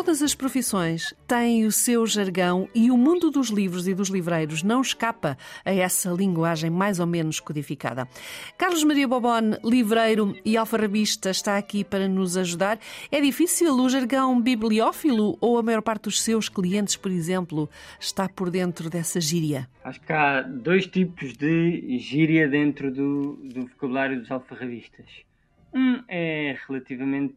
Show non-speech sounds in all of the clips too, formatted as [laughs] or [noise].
Todas as profissões têm o seu jargão e o mundo dos livros e dos livreiros não escapa a essa linguagem mais ou menos codificada. Carlos Maria Bobone, livreiro e alfarrabista, está aqui para nos ajudar. É difícil o jargão bibliófilo ou a maior parte dos seus clientes, por exemplo, está por dentro dessa gíria? Acho que há dois tipos de gíria dentro do, do vocabulário dos alfarrabistas. Um é relativamente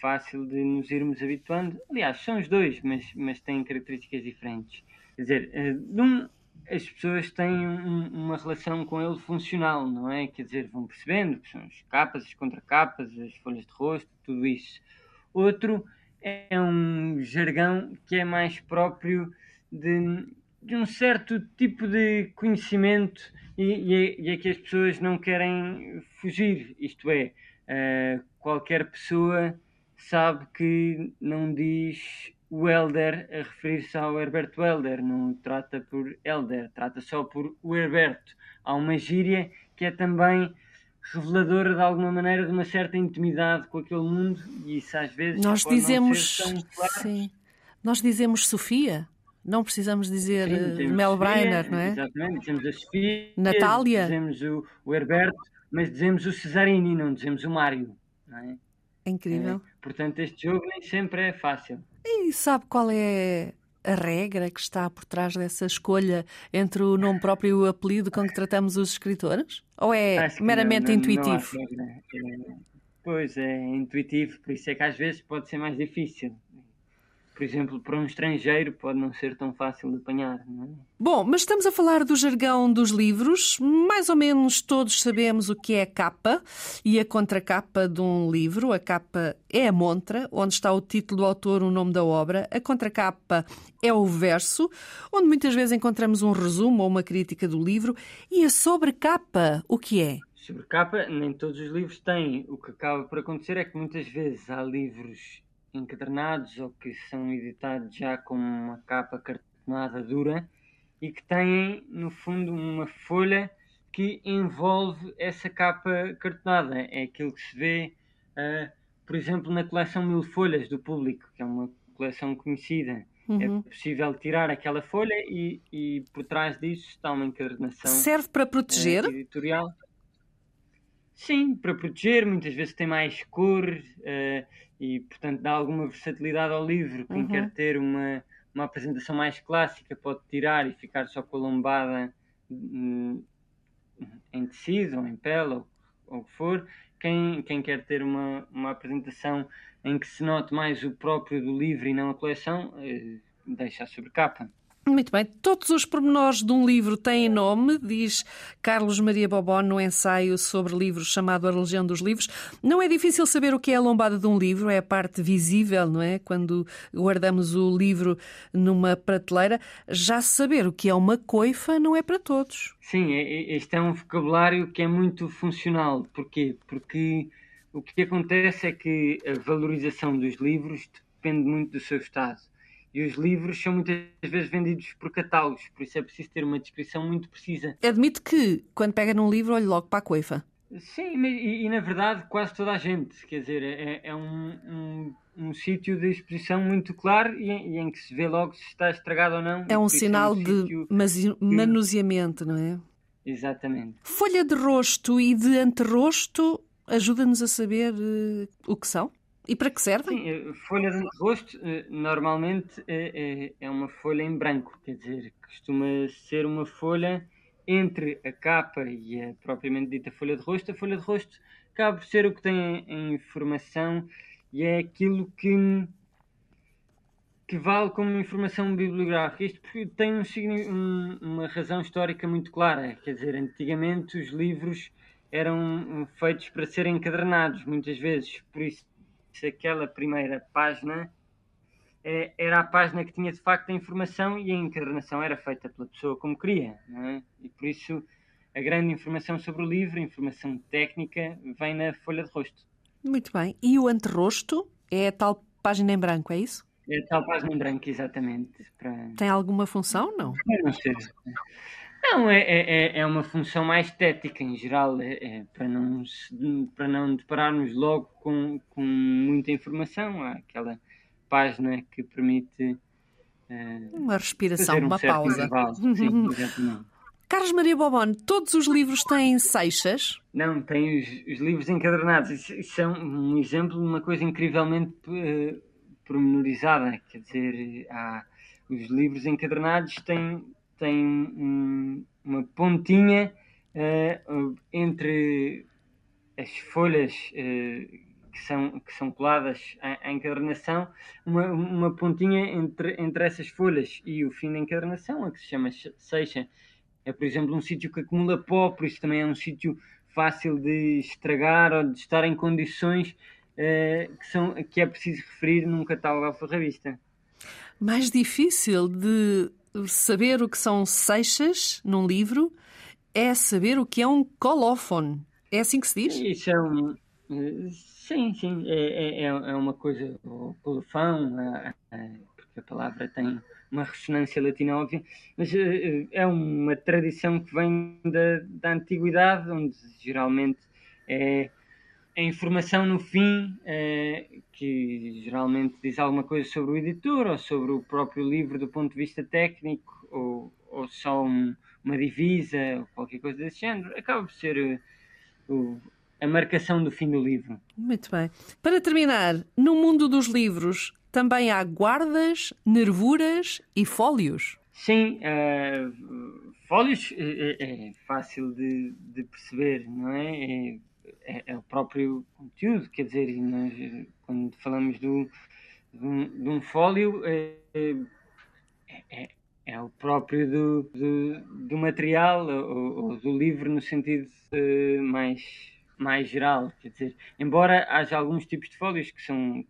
fácil de nos irmos habituando. Aliás, são os dois, mas, mas têm características diferentes. Quer dizer, eh, um, as pessoas têm um, uma relação com ele funcional, não é? Quer dizer, vão percebendo que são as capas, as contracapas, as folhas de rosto, tudo isso. Outro é um jargão que é mais próprio de, de um certo tipo de conhecimento e, e, é, e, é, que as pessoas não querem fugir. Isto é, uh, qualquer pessoa sabe que não diz o Elder a referir-se ao Herberto Elder, não trata por Elder, trata só por o Herberto. Há uma gíria que é também reveladora de alguma maneira de uma certa intimidade com aquele mundo e isso às vezes nós dizemos claro. sim nós dizemos Sofia não precisamos dizer sim, eh, Mel Brainer, não é? Exatamente, dizemos a Sofia, Natália, dizemos o, o Herberto, mas dizemos o Cesarini, não dizemos o Mário, não é? É incrível. É, portanto, este jogo nem sempre é fácil. E sabe qual é a regra que está por trás dessa escolha entre o nome próprio e o apelido com que tratamos os escritores? Ou é meramente não, não, intuitivo? Não é, pois é, intuitivo, por isso é que às vezes pode ser mais difícil por exemplo, para um estrangeiro pode não ser tão fácil de apanhar. Não é? Bom, mas estamos a falar do jargão dos livros. Mais ou menos todos sabemos o que é a capa e a contracapa de um livro. A capa é a montra, onde está o título do autor, o nome da obra. A contracapa é o verso, onde muitas vezes encontramos um resumo ou uma crítica do livro. E a sobrecapa, o que é? Sobrecapa, nem todos os livros têm. O que acaba por acontecer é que muitas vezes há livros encadernados ou que são editados já com uma capa cartonada dura e que têm, no fundo, uma folha que envolve essa capa cartonada. É aquilo que se vê, uh, por exemplo, na coleção Mil Folhas do Público, que é uma coleção conhecida. É uhum. É possível tirar aquela folha e, e, por trás disso está uma encadernação. Serve para proteger? Uh, editorial. Sim, para proteger, muitas vezes tem mais cor uh, e, portanto, dá alguma versatilidade ao livro. Quem uhum. quer ter uma, uma apresentação mais clássica pode tirar e ficar só com a lombada hum, em tecido ou em pele ou, ou o que for. Quem, quem quer ter uma, uma apresentação em que se note mais o próprio do livro e não a coleção, uh, deixa a sobrecapa. Muito bem. Todos os pormenores de um livro têm nome, diz Carlos Maria Bobó no ensaio sobre livros chamado A Religião dos Livros. Não é difícil saber o que é a lombada de um livro, é a parte visível, não é? Quando guardamos o livro numa prateleira. Já saber o que é uma coifa não é para todos. Sim, é, é, este é um vocabulário que é muito funcional. Porquê? Porque o que acontece é que a valorização dos livros depende muito do seu estado e os livros são muitas vezes vendidos por catálogos, por isso é preciso ter uma descrição muito precisa. Admito que, quando pega num livro, olhe logo para a coifa. Sim, e, e, na verdade quase toda a gente. Quer dizer, é, é um, um, um sítio de exposição muito claro e, e, em que se vê logo se está estragado ou não. É um sinal é um de manuseamento, não é? Exatamente. Folha de rosto e de anterrosto ajuda-nos a saber uh, o que são? E para que servem? Sim, eh, folha de rosto eh, normalmente é, é, uma folha em branco, quer dizer, costuma ser uma folha entre a capa e a propriamente dita folha de rosto. A folha de rosto acaba por ser o que tem em informação e é aquilo que, que vale como informação bibliográfica. Isto tem um, um, uma razão histórica muito clara, quer dizer, antigamente os livros eram feitos para serem encadernados, muitas vezes, por isso se aquela primeira página é, era a página que tinha de facto a informação e a encarnação era feita pela pessoa como queria. É? E por isso a grande informação sobre o livro, a informação técnica, vem na folha de rosto. Muito bem. E o anterrosto é a tal página em branco, é isso? É tal página em branco, exatamente. Para... Tem alguma função? Não. Não sei. Não, é, é, é, é uma função mais estética em geral, é, é, para, não, para não depararmos logo com, com muita informação. Há aquela página que permite. Uh, uma respiração, um uma pausa. Sim, [laughs] exatamente. Carlos Maria Bobon, todos os livros têm seixas? Não, tem os, os livros encadernados. Isso, isso, é um exemplo de uma coisa incrivelmente uh, pormenorizada. Quer dizer, há, os livros encadernados têm, têm um, uma pontinha uh, entre as folhas uh, que, são, que são coladas à, à encadernação, uma, uma pontinha entre, entre essas folhas e o fim da encadernação, a que se chama seixa é, por exemplo, um sítio que acumula pó, por isso também é um sítio fácil de estragar ou de estar em condições uh, que, são, que é preciso referir num catálogo alfarrabista. Mais difícil de saber o que são seixas num livro é saber o que é um colófone. É assim que se diz? Isso é um. Eh, sim, sim. É, é, é uma coisa. O colofão, porque a palavra tem uma ressonância latina óbvia, mas uh, é uma tradição que vem da, da antiguidade, onde geralmente é a informação no fim, que geralmente diz alguma coisa sobre o editor ou sobre o próprio livro do ponto de vista técnico, ou, ou só um, uma divisa, ou qualquer coisa desse género, acaba por ser uh, o, a marcação do fim do livro. Muito bem. Para terminar, no mundo dos livros, também há guardas, nervuras e fólios. Sim, uh, fólios é, é, é fácil de, de, perceber, não é? É, é? é, o próprio conteúdo, quer dizer, nós, quando falamos do, de, um, de um fólio, é, é, é, o próprio do, do, do material ou, ou, do livro no sentido uh, mais, mais geral, quer dizer, embora haja alguns tipos de fólios que são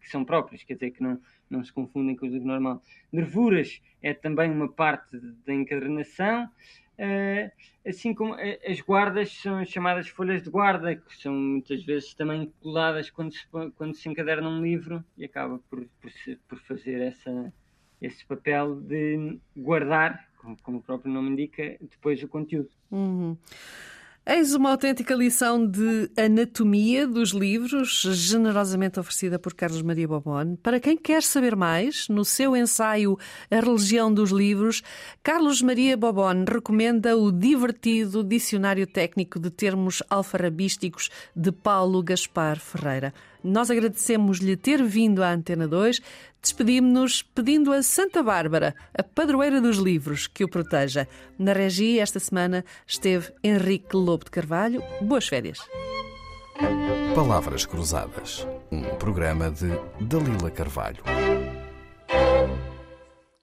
que são próprias, quer dizer que não, não se confundem com o livro normal. Nervuras é também uma parte da encadernação, uh, assim como as guardas são chamadas folhas de guarda, que são muitas vezes também coladas quando se, quando se encaderna um livro e acaba por, por, por fazer essa, esse papel de guardar, como, como, o próprio nome indica, depois o conteúdo. Uhum. Eis uma autêntica lição de anatomia dos livros, generosamente oferecida por Carlos Maria Bobon. Para quem quer saber mais, no seu ensaio A Religião dos Livros, Carlos Maria Bobon recomenda o divertido Dicionário Técnico de Termos Alfarabísticos de Paulo Gaspar Ferreira. Nós agradecemos-lhe ter vindo à Antena 2. Despedimos-nos pedindo a Santa Bárbara, a padroeira dos livros, que o proteja. Na Regi, esta semana, esteve Henrique Lobo de Carvalho. Boas férias. Palavras Cruzadas, um programa de Dalila Carvalho.